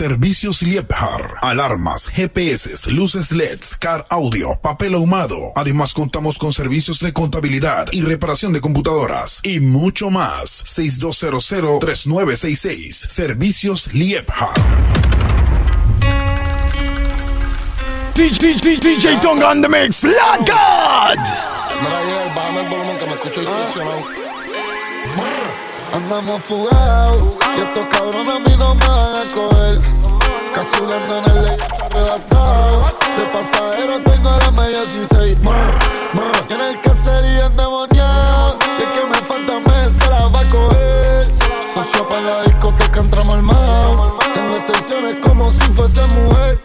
Servicios Liebhard. Alarmas, GPS, luces LEDs, car audio, papel ahumado. Además contamos con servicios de contabilidad y reparación de computadoras. Y mucho más. 6200-3966. Servicios Liebhard. DJ, DJ, DJ Tonga on the mix, Lord God. Mira, el volumen que me escucho. Andamos fugados y estos cabrones a mí no me van a coger. Cazuleando en el arrebatado. De pasajero tengo la media 16. Y en el caserío endemoniado. Y el que me falta mes se la va a coger. Socio para la discoteca entramos al mar. Tengo extensiones como si fuese mujer.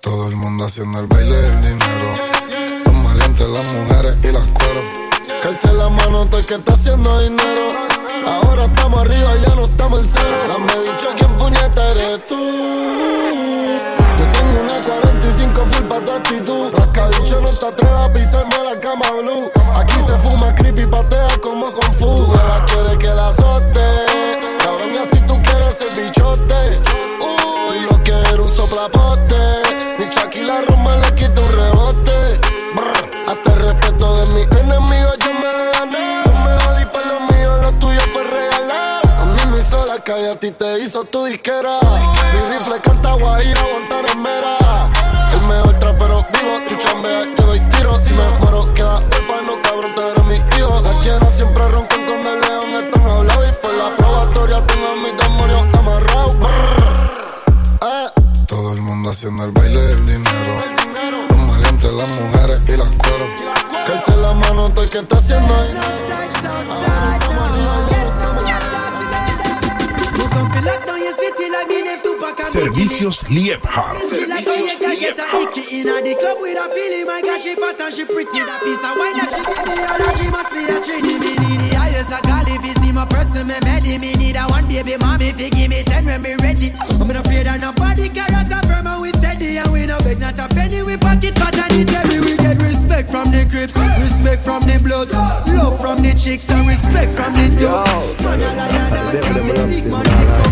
Todo el mundo haciendo el baile del dinero. Los maleantes, las mujeres y las cueros. Calce la mano el que está haciendo dinero. Ahora estamos arriba, ya no estamos en cero. Dame dicho quién puñeta eres tú. Yo tengo una 45 full pa' tu actitud. Rascabicho no te atreves a pisarme la cama blue. tú disquera. Mi rifle canta guaira, Servicios Liebhard. She like how you girl get a icky inna the club with a feeling. My God, she fat and she pretty. That piece of wine that she give me, all that she must be a trini. Me need the highest a call if you see my person, me ready. Me need a one baby mommy fi give me ten when me ready. I'm not afraid of nobody, carry us firm and we steady and we no beg not a penny. We pocket fat and it heavy. We get respect from the crips, respect from the bloods, love from the chicks and respect from the dogs. Man a lion and can't big man fi come. Enough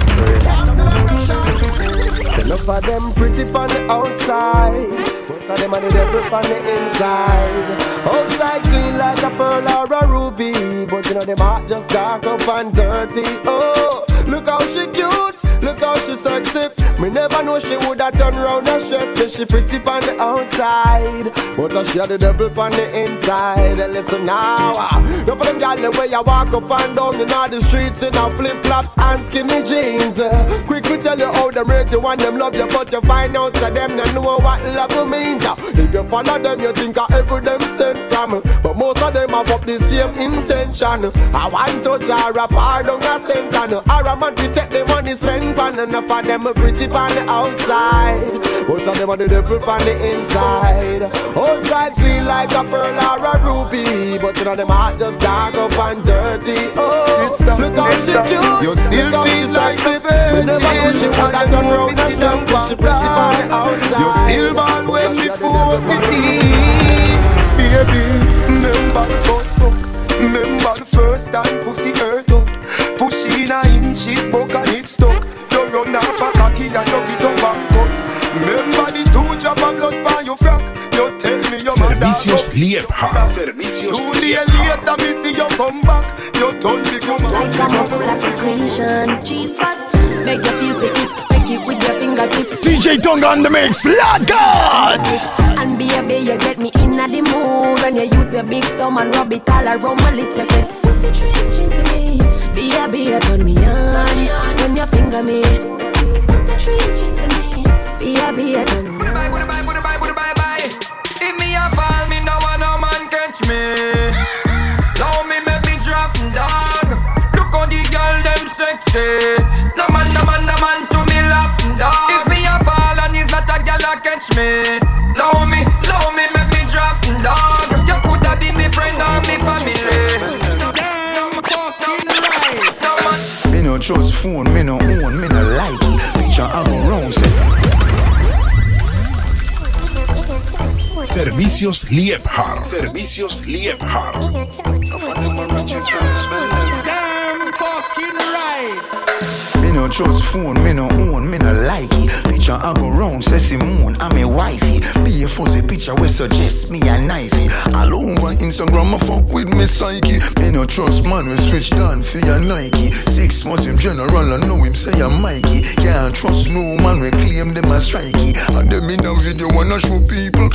of them pretty on the outside. Most of them are the devil on the inside. Outside clean like a pearl or a ruby. But you know them heart just dark up and dirty. Oh, look how she cute. Look how she sexy. Me never know she woulda turn round and stress me. She pretty on the outside. But uh, she had the devil on the inside. And listen now. Uh, no for them gal the way you walk up and down in all the streets in a flip flops and skinny jeans. Uh, quick to tell you how them rate you and them love you, but you find out that them don't know what love means. Uh, if you follow them, you think of every them sent from. But most of them have up the same intention. I want to jar a pardon a sentence. Or a man to take the money spend pan enough of them are pretty on the outside. Most of them are the devil on the inside. Outside feel like a pearl or a ruby, but you know them heart just dark up and dirty. Oh, look how she cute. You still Look feel like a virgin. Me never knew she would have done round and but she pretty on the outside. You still ball when me force it in Baby, remember the first fuck Remember the first time pussy hurt me your Servicios Liebhard. Two days later me see you come back You told me come Like back I'm a full of secretion. G-spot, make you feel fit it. Take it with your fingertip. DJ Tonga on the mix, Lord God. And be a baby, you get me in the mood When you use your big thumb and rub it all around my little bit Put the trench into me Baby, you turn me on When you finger me Put the trench into me Servicios Liebhard. Servicios Liebhard. Damn fucking right. Me no no trust phone, me no own, me no like it. Picture I go round, say Simone, I'm a wifey. Be a fuzzy picture we suggest me a knifey. All over Instagram, I fuck with me psyche. Me no trust man, we switch down for your Nike. Six months him general, I know him say I'm Mikey. Can't trust no man, we claim them as strikey. And them in a video wanna show people.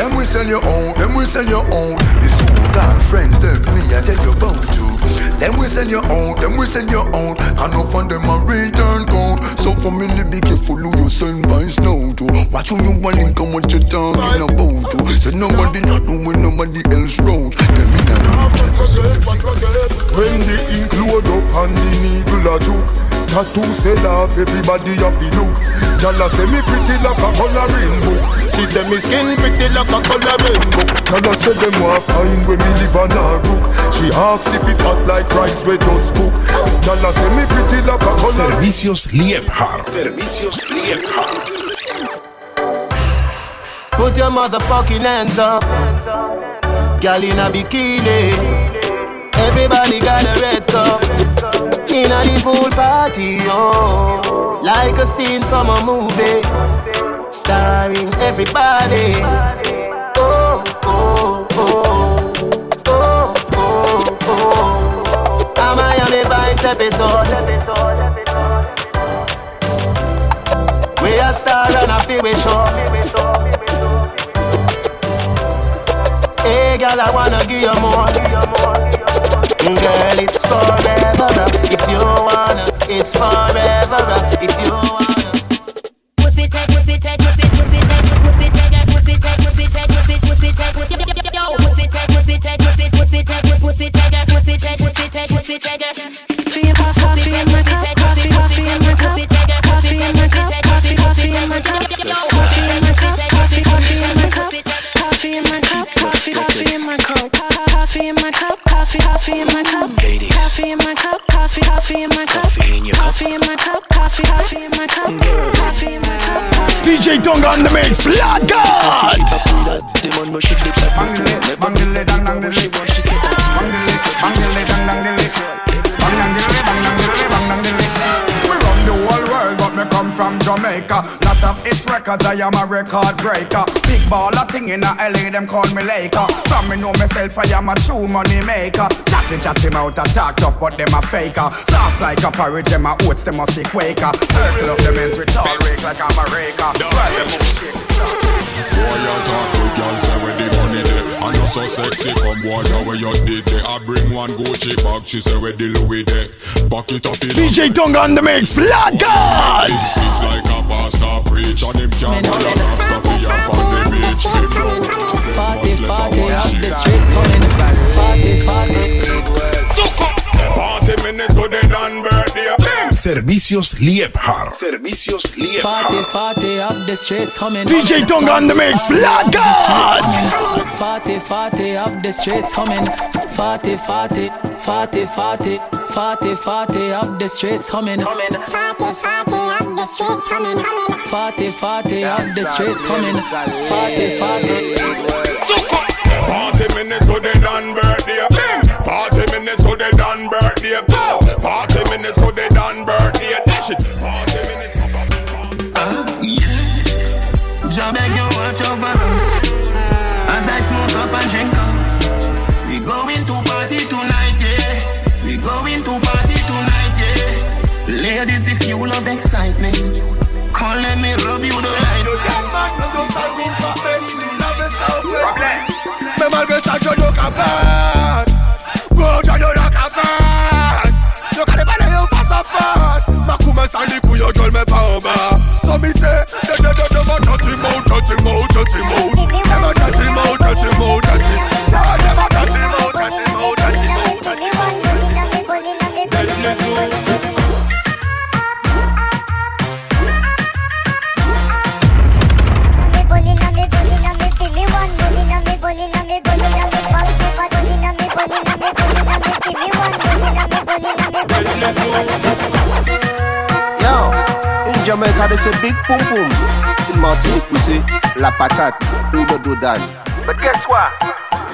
Them we sell your own, them we sell your own. This who got friends, them me I tell you about to. Them we sell your own, them we sell your own. Can no fund them a return code. So for me, be careful who you send by snow to. Watch who you want and what you talking about to. So nobody not know when nobody else wrote. Them in a When the ink load up and the needle a juke Tattoo sell off, everybody have to look Gyal say me pretty like a coloring book She say me skin pretty like a coloring book Gyal say them want find when me live on a rook She asks if it hot like rice we just cook. Gyal say me pretty like a coloring Servicios Liebhardt. Servicios Put your motherfucking hands up. Girl in a bikini. Everybody got a red cup. In a the pool party, oh. Like a scene from a movie. Starring everybody. Oh, oh, oh. Oh, oh, oh. A Miami Vice episode. We a star and a feel we show. Hey, girl, I wanna give you more. Girl, it's forever. If you wanna, it's forever. If you wanna. Pussy take, pussy take, pussy, pussy take, pussy take, pussy take, pussy take, pussy, pussy take, pussy, yo, pussy take, pussy take, pussy, pussy take, pussy take, pussy take, pussy take, pussy take. Coffee, coffee in my cup, coffee, coffee in my cup, coffee in my cup, coffee, coffee in my cup, coffee in my cup, coffee in my cup, coffee, coffee in my cup, coffee in my cup. DJ Tonga on the mix, Lord God. Bangile dang dang dile, bangile, from Jamaica. Lot of its records, I am a record breaker. Big baller thing in a LA, them call me Laker. From me know myself, I am a true money maker. Chatty chatty mouth a talk tough, but them a faker. Soft like a porridge, them a oats, them must be quaker. Circle up the men's with tall rake like I'm a raker. While them move shake, it's Boy, you talk to girl, say where the money there. And you so sexy, come boy, how where you did there. I bring one Gucci bag, she say where the Louis there. Back it up in DJ Tonga on the mix, Lord God. Big speech like a pastor preach, and him can't buy a lobster for your on the beach. Him know, Party, much less a party, one up shit. the streets humming. Party, party. Party minutes go dead on birthday. Bing! Servicios Liebhardt. Servicios Party, party, up the streets humming. DJ Tonga on the mix, Lord God. Party, party, up the streets humming. Party, party, party, party, party, party, up the streets humming. Party, party, up the streets humming. Party, party, up the streets humming. Party, party. Party minutes go dead on birthday. Bing! Party minutes go dead on birthday. Go! Party minutes go dead on birthday. Dash it. Party minutes. Jah beg you watch over us As I smoke up and drink up We going to party tonight, yeah We going to party tonight, yeah Ladies, if you love excitement Come let me rub you the Mais malgré ça, je n'ai qu'à faire. cut him out. Never cut him out, cut him out, cut him. Never, never cut him out, cut him out, cut him out, cut him out. Let me go. Yo, in Jamaica they say big boom boom. in Martinique, we say, la patate ou le dodan. But guess what?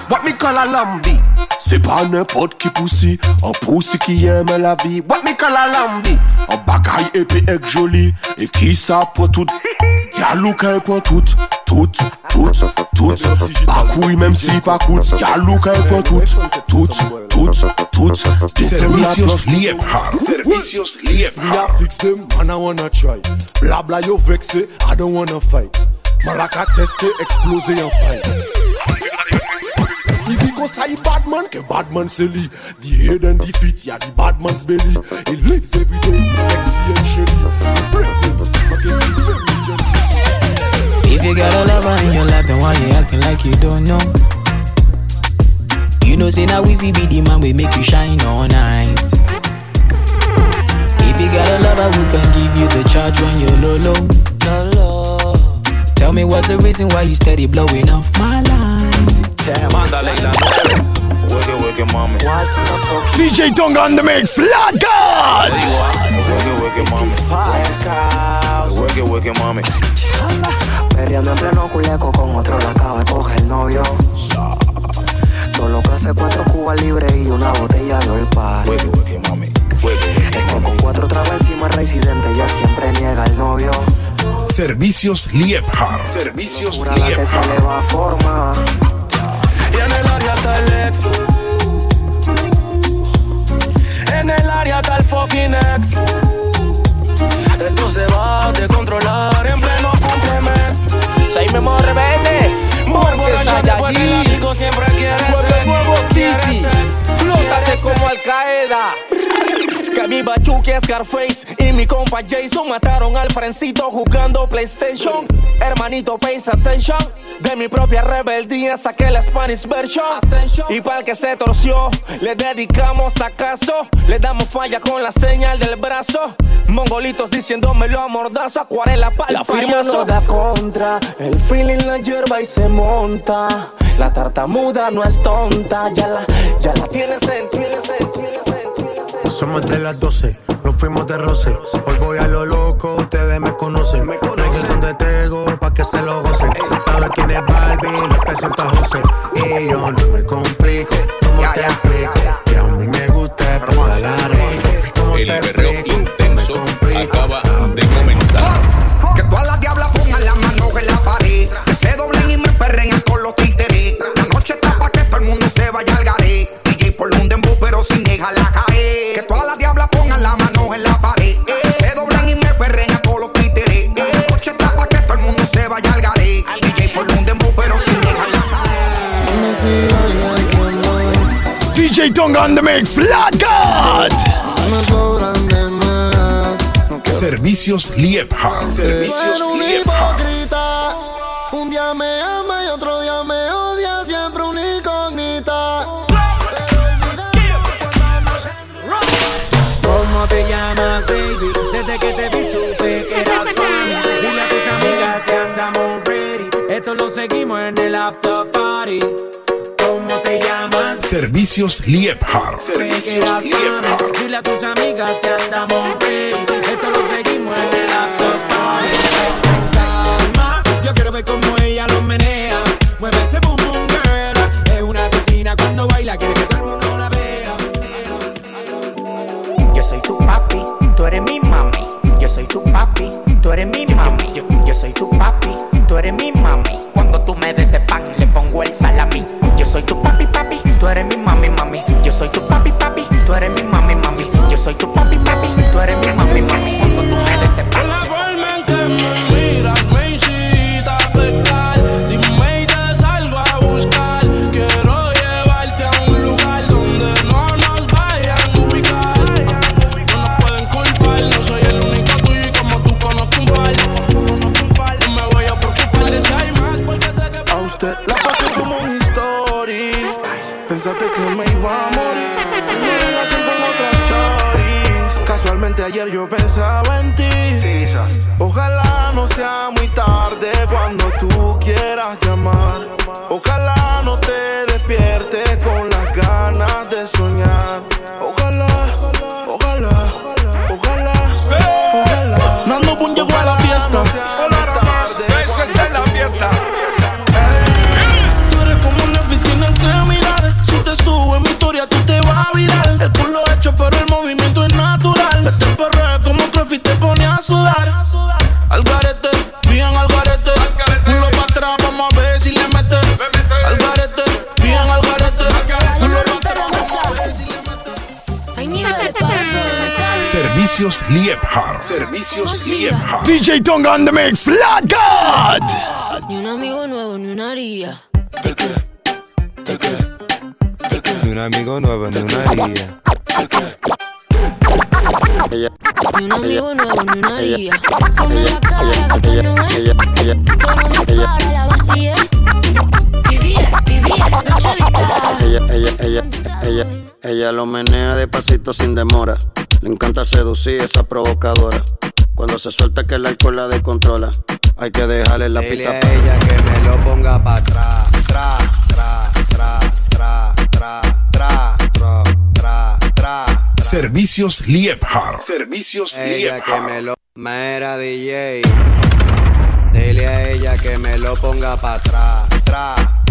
What me call a lambi? Se pa nepot ki pousi, an pousi ki yeme la vi. What me call a lambi? An bagay epi ek joli, e ki sa pou tout. Yalou ka pou tout. Tout, tout, tout. Pas couille même si pas coûte. Y'a Luca pour tout, tout, tout, tout. Servicios Liebhard. Servicios Liebhard. Me a fix them, man I wanna try. Bla bla yo vexé, I don't wanna fight. Malaka testé, explosé en fight. Il dit qu'on ça Batman, que Batman c'est lui. The head and the feet, y'a the Batman's belly. He lives every day, sexy and shitty. Break things, forget the very gently. If you got a lover in your life, then why you acting like you don't know? You know, say now Weezy be the man we make you shine all night. If you got a lover who can give you the charge when you're low, low, low. Tell me what's the reason why you steady blowing off my lines? Damn, Mandalay, Wicked, wicked, mommy. DJ Tonga on the mix, Lord God! Wicked, wicked, mommy. Wicked, wicked, mommy. Perreando en pleno culeco con otro la acaba de coger el novio. Todo lo que hace cuatro cubas libres y una botella de mommy. Es que con cuatro trabas encima residente ya siempre niega el novio. Servicios Liebhard. Servicios la que se le va a formar. Y en el área está el ex. En el área está el fucking ex. Esto se va a descontrolar en pleno. Soy Memo Rebelde. Allí. ático siempre quiere Nuevo, sex. nuevo Titi. Flótate como Al. Qaeda. Que mi Bachuque es Scarface y mi compa Jason mataron al Frencito jugando PlayStation. Hermanito, pay attention. De mi propia rebeldía saqué la Spanish version. Y para el que se torció, le dedicamos acaso. Le damos falla con la señal del brazo. Mongolitos diciéndomelo a mordazo, acuarela para La firma no da contra, el feeling la hierba y se monta. La tartamuda no es tonta, ya la, ya la tienes en, tienes en, tienes en. Somos de las 12, nos fuimos de roce. Hoy voy a lo loco, ustedes me conocen. Me conocen de Tego, pa' que se lo gocen. ¿Saben quién es Barbie? Les presenta José. Y yo no me complico, ¿cómo te explico? Que a mí me gusta pasar la rico. ¿Cómo El te perreo DJ Tonga on the mix, God! Servicios Liebhard. Tú eres un hipócrita. Un día me ama y otro día me odia. Siempre una incógnita. ¿Cómo te llamas, baby? Desde que te vi supe que eras fan. Dile a tus amigas que andamos ready. Esto lo seguimos en el after party. Servicios Liebhard. Supe que eras fan. Dile a tus amigas que andamos ready. Esto lo seguimos en el calma, yo quiero ver cómo ella lo menea. Mueve ese boom boom girl. Es una asesina cuando baila, quiere que todo el mundo la vea. Yo soy tu papi, tú eres mi mami. Yo soy tu papi, tú eres mi mami. Yo, yo soy tu papi, tú eres mi mami. Servicios Liebhardt. Siga. DJ Tonga on the mix, Flat God. Ni un amigo nuevo, ni una haría. Ni un amigo nuevo, ni una haría. Ni un amigo nuevo, ni una haría. Come la cara, que no es. Como mi cara, la vacía. Vivía, vivía, dos chavitas. Ella, ella, ella, ella, ella lo menea despacito sin demora. Le encanta seducir esa provocadora. Cuando se suelta que el alcohol la descontrola. Hay que dejarle la Dile pista a ella que me lo ponga pa' atrás. Tra, tra, tra, tra, tra, tra, tra, tra, tra. Servicios Liebhardt. Servicios Ella que me lo. Mera DJ. Dile a ella que me lo ponga pa' atrás. Tra,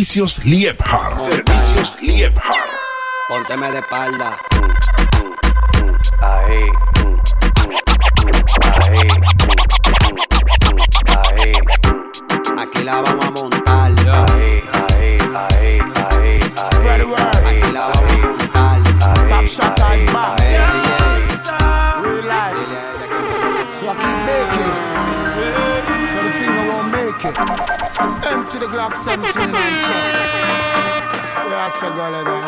Servicios Liebhardt. Servicios Liebhardt. Pónteme de espalda. Ahí. Ahí. Ahí. Aquí la vamos a montar. Ahí, ahí, ahí, ahí, ahí. Aquí la vamos a montar. Ahí, Top ahí, the Glock 17 in my chest. Yeah, I say go like that.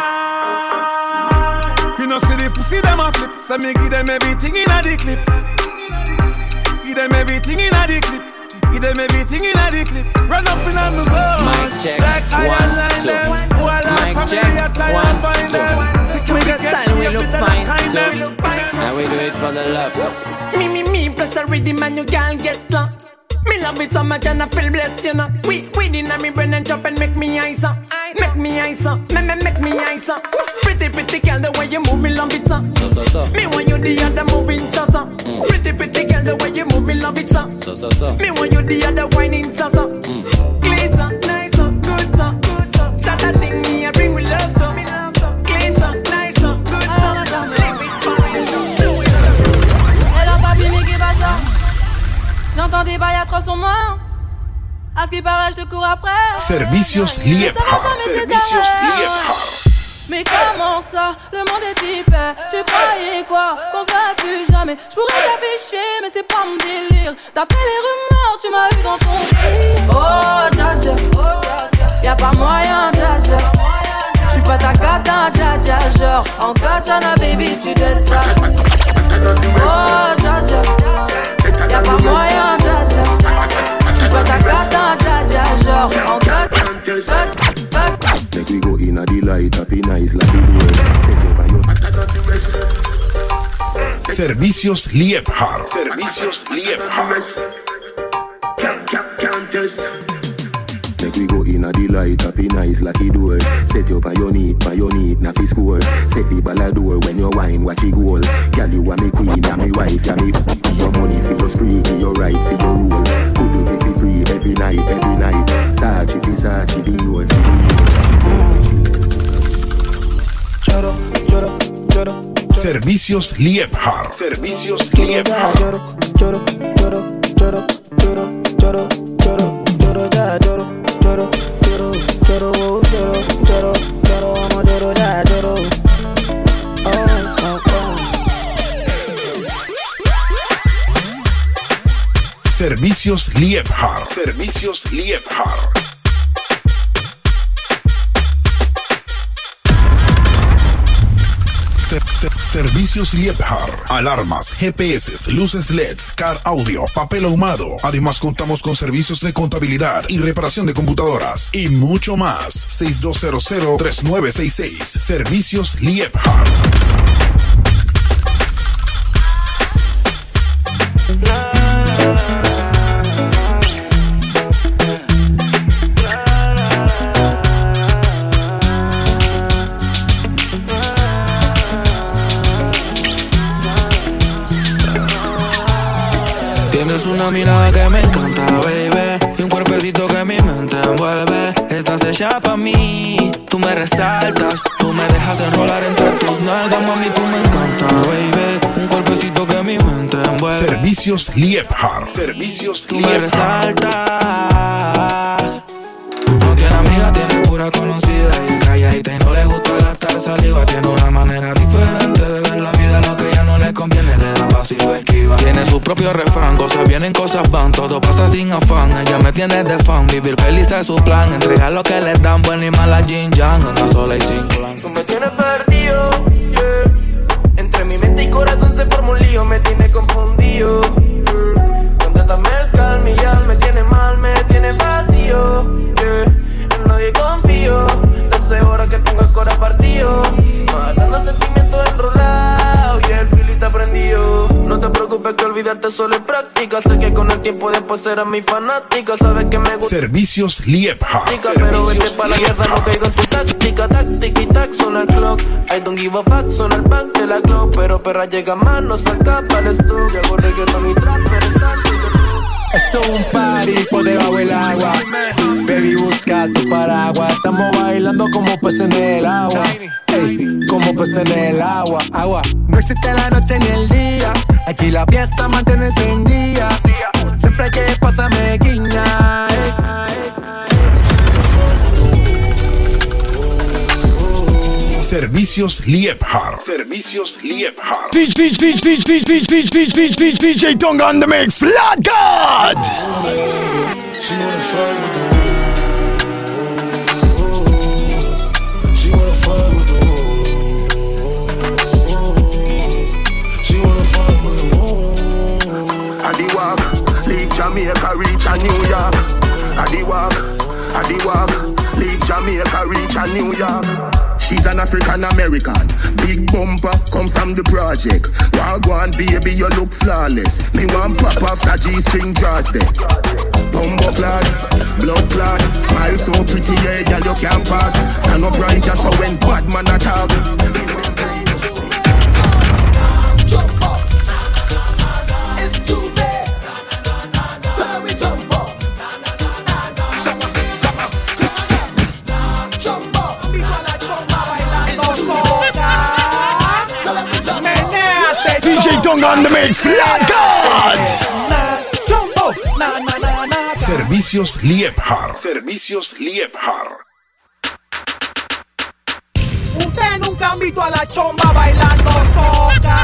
You know, see the pussy them a flip. So me give them everything in a the clip. Give them everything in a the clip. Give them everything in a the clip. Run up in on the go. Mic check, Like one, two. them. Who I love Mic check, me, I try and one, find two. them. We we got get time, we look fine the time too. them. Now we do it for the love. Me, me, me, plus a rhythm and you can't get lost. Love it so much and I feel blessed, you know. We, we in me brain and chop and make me eyes up. Make me eyes up, me, me, make me eyes up. Pretty, pretty girl, the way you move me love it, so. So, so. Me want you the other moving, so, so. Mm. Pretty, pretty girl, the way you move me love it, so. So, so, so. Me want you the other whining, so, so. Clean, des bails. À ce qui paraît, je te cours après. Servicios Mais comment ça Le monde est hyper? Tu croyais quoi? Qu'on serait plus jamais. Je pourrais t'afficher, mais c'est pas mon délire. D'après les rumeurs, tu m'as eu dans ton lit. Oh, dja dja. Y'a pas moyen, dja dja. J'suis pas ta cata, dja dja. Genre, en katana, baby, tu t'aides ça. Oh, dja dja. Servicios Liebhardt. Servicios Make we go in a the light, happy nice like it work. Set you on your knee, on your knee, na fi score. Set the ball a door when you wine, watch it goal. Girl, you are me queen, and me wife, and me. Your money for your spree, for your right, for your rule. Could you be fi free every night, every night? Sachi fi Sachi, be your fi Lloro, lloro, lloro. Servicios Liebhardt. Servicios Liebhardt. Lloro, lloro, lloro, lloro, lloro, lloro, lloro, lloro, ya, lloro, lloro, lloro, lloro, oh, lloro, lloro, lloro, vamos, lloro, ya, lloro. Oh, oh, oh. Servicios Liebhardt. Servicios Liebhardt. Servicios Liebhardt. Alarmas, GPS, luces LEDs, car audio, papel ahumado. Además contamos con servicios de contabilidad y reparación de computadoras y mucho más. 6200-3966. Servicios Liebhardt. Mirada que me encanta, baby. Y un cuerpecito que mi mente envuelve. Estás hecha pa' mí. Tú me resaltas, tú me dejas enrolar entre tus nalgas, mami, tú me encanta, baby. Un cuerpecito que mi mente envuelve. Servicios Liebhardt. Servicios Tú me resaltas. No tiene amiga, tiene pura conocida. Y calladita y no le gusta gastar propio cosas vienen, cosas van. Todo pasa sin afán. Ella me tiene de fan. Vivir feliz es su plan. Entregar lo que le dan, buena y mala Jin Yang. Anda sola y sin plan. Tú me tienes perdido. Entre mi mente y corazón se forma un lío, me tiene confundido. yeah. El ya me tiene mal, me tiene vacío. En nadie confío, desde ahora que tengo el corazón partido. Matando sentimientos enrolados y el filita prendido. Preocupes que olvidarte solo es práctica. Sé que con el tiempo después serás mi fanática. Sabes que me gusta. Servicios. Chica, pero vete pa' la mierda, no caigo en tu táctica, táctica y tac, suena el clock. I don't give a fuck, suena el back de la clock. Pero perra llega más, no saca para el stock. Hago reggaeton y trap, pero Esto es un party por debajo del agua. Baby, busca tu paraguas. Estamos bailando como peces en el agua. Ey, como peces en el agua. Agua. No existe la noche ni el día. Aquí la fiesta mantiene encendida. Servicios Liebhardt. Servicios Liebhardt. DJ, DJ, DJ, DJ, DJ, DJ, DJ Tonga on the mix. Flat God. She wanna fuck with the She wanna fuck with the She wanna fuck with the I the walk, leave Jamaica, reach a New York. I the walk, I the walk, leave Jamaica, reach a New York. She's an African American, big bumper, comes from the project. Wagwan baby, you look flawless. Me want pop off the G-string draws there. Bumbo clad, blood clad, smile so pretty, yeah, girl you can't pass. Stand up right, just so when bad man attack. Tonga on the mix. God. Servicios Liebhardt. Servicios Liebhardt. Usted nunca han visto a la chomba bailando soca.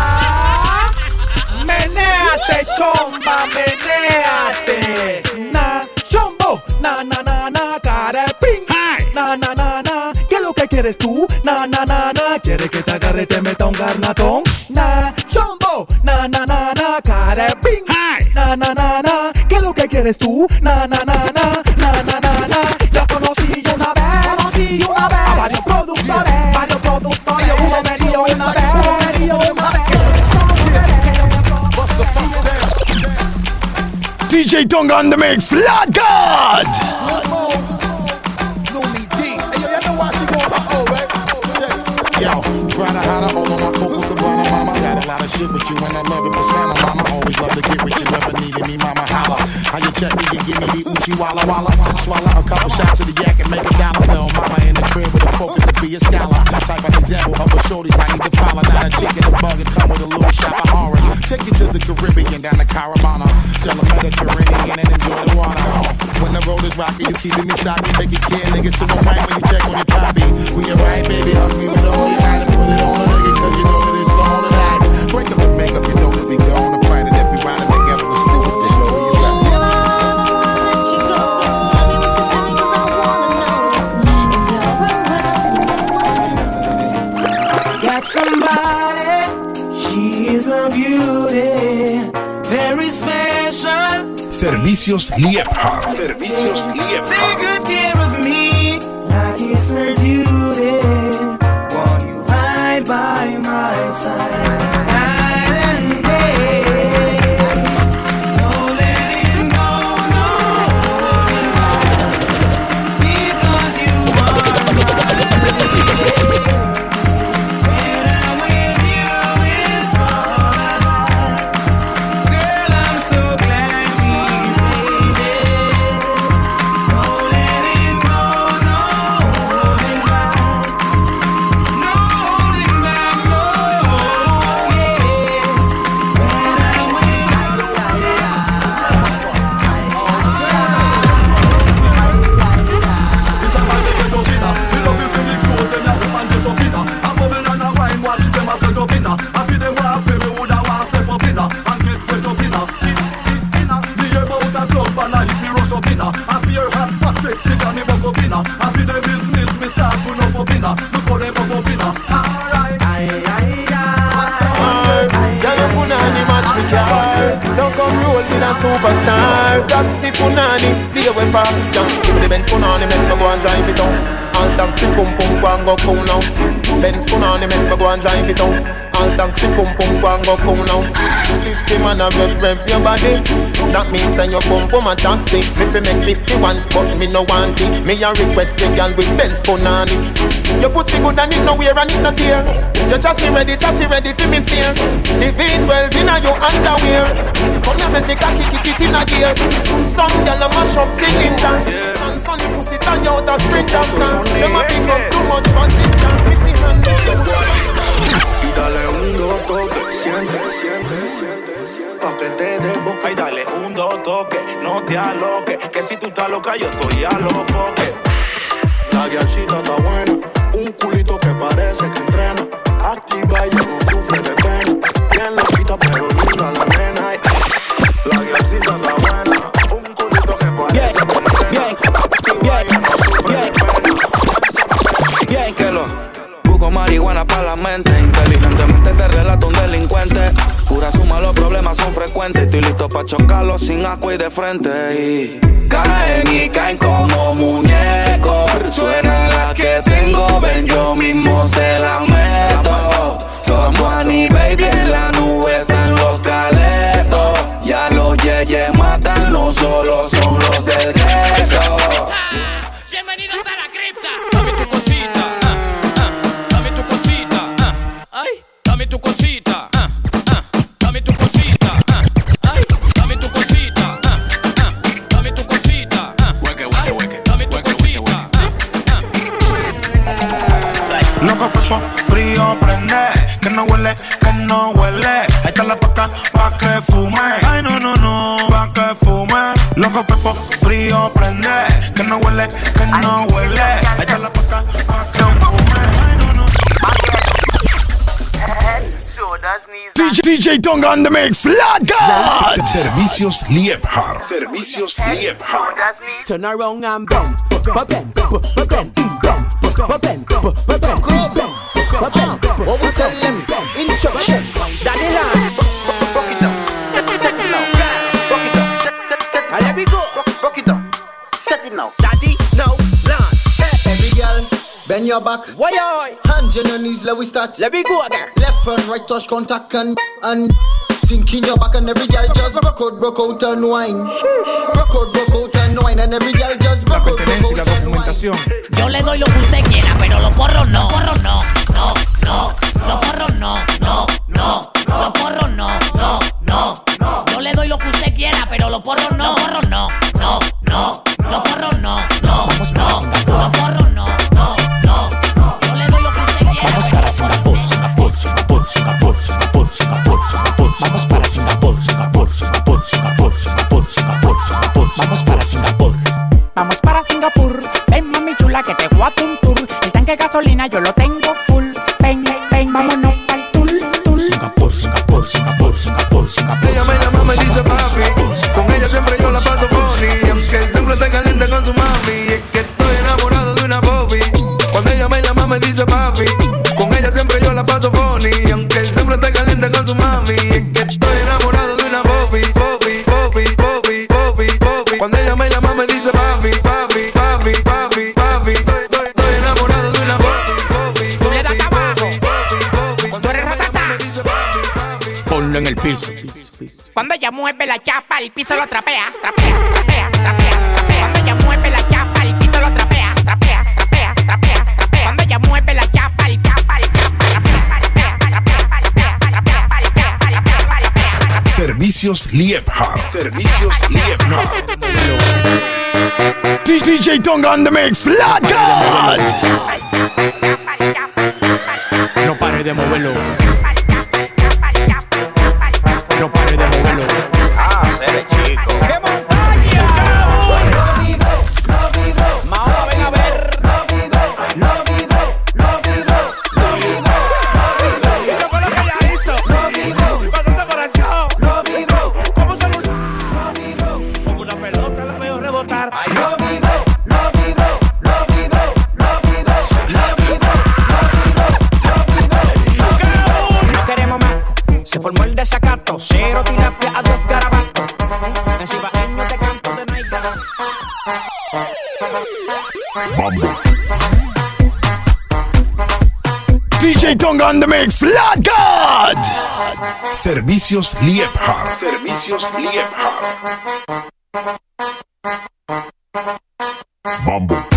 Menéate, chomba, menéate. Na, chombo, na, na, na, na, carepín. Na, na, na, na, ¿qué es lo que quieres tú? Na, na, na, na, ¿quieres que te agarre y te meta un garnatón? Na, chombo, na, carepín. Na, na, na, na, ¿qué es lo que quieres tú? Na, na, na, na, na, na, na, na. Yo conocí yo una vez, conocí una vez a varios productores, varios productores. Uno me dio una vez, uno me una vez. DJ Tonga on the mix. Flat God. Shit with you and I love it persona, mama. Always love to get with you, never needed me, mama. Holla. How you check me and give me the Uchi Walla Walla. Swallow a couple shots of the yak and make a dollar. Little mama in the crib with a focus to be a scholar. Type of example of a shorty I need to follow. Not a chicken, a bug, and come with a little shot of orange. Take you to the Caribbean, down to Caravana. Tell the Mediterranean and enjoy the water. When the road is rocky, you keeping me stocky. Take it care, nigga. So I'm Servicios Liebhardt. Servicios Liebhardt. Superstar. Taxi punani, stay away from. If the Benz punani, make me go and drive it on. All taxi pum pum go and go cool now. Benz punani, make me go and drive it on. All taxi pum pum go and go cool now. System and a rev rev your body. That means say you pum pum a taxi. Me fi make 51, but me no want it. Me a request the girl with Benz punani. Your pussy good and it no wear and it no tear. Your chassis ready, chassis ready fi me steer. The V12 inna your underwear. Come here make me cocky kick it inna gear. Some gyal a mash up cylinder. And sunny pussy tie out a sprinter stand. Them a pick up too much passenger. Missy hand Y dale un dos toque, siente, siente, siente, pa' que te dé boca. Ay, dale un dos toque, no te aloques, que si tú estás loca yo estoy a los foques. La guialcita está buena, un culito que parece que entrena. Activa y no sufre de pena. Bien loquita pero linda la nena. La guialcita está buena, un culito que parece que entrena. Activa y ya no sufre de pena. Bien que lo busco marihuana para la mente. Son frecuentes. Estoy listo para chocarlos sin agua y de frente. Y caen y caen como muñecos. Suena la que tengo, ven, yo mismo se la meto. Somos Annie Baby en la nube están los caletos. Ya los yeyes matan, no solo son los del gueto. Bienvenidos a la cripta. Dame tu cosita, ah, ah, dame tu cosita, ah, ay, dame tu cosita, no huele, que no huele. Ahí está la paca pa' que fume. Ay no no no, pa' que fume. Loco fefo, frío prende, que no huele, que no huele. Ahí está la paca pa' que fume. Ay no no. DJ, DJ Tonga on the mix, God. Servicios Liebhard. Servicios Liebhard. Turn around and bend, bend, bend, bend, bend, bend, bend, bend. What we tell them? Instruction. Your back. Why? Hands on your knees, let we start. Let me go again. Left and right touch contact and and sink in your back and every girl just broke out, broke out and wine. Broke out, broke out and wine and every girl just broke out, broke out and wine. Yo le doy lo que usted quiera, pero los porros no. Los porros no, no, no. Los porros no, no, no. Los porros no, no, no. Yo le doy lo que usted quiera, pero los porros no. Los porros no, no, no. Los porros no, Servicios Liebhard. Servicios Liebhard. DJ Tonga on the mix, Flat God. No pare de moverlo. song on the mix, Lord God. Servicios Liebherr. Servicios Liebherr. Bumble.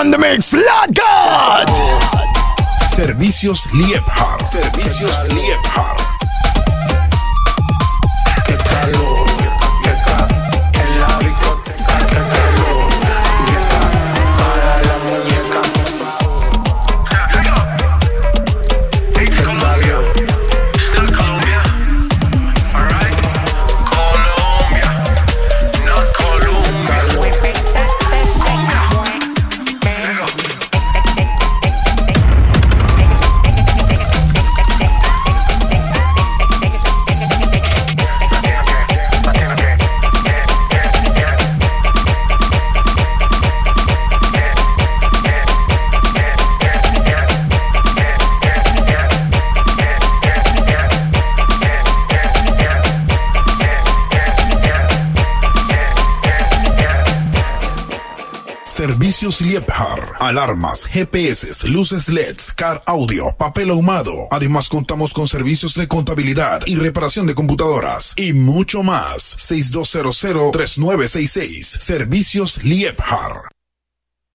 on the mix, Flat God. Servicios Liebhardt Precios Liebherr, alarmas, GPS, luces LEDs, car audio, papel ahumado. Además contamos con servicios de contabilidad y reparación de computadoras y mucho más. 6200-3966, Servicios Liebherr.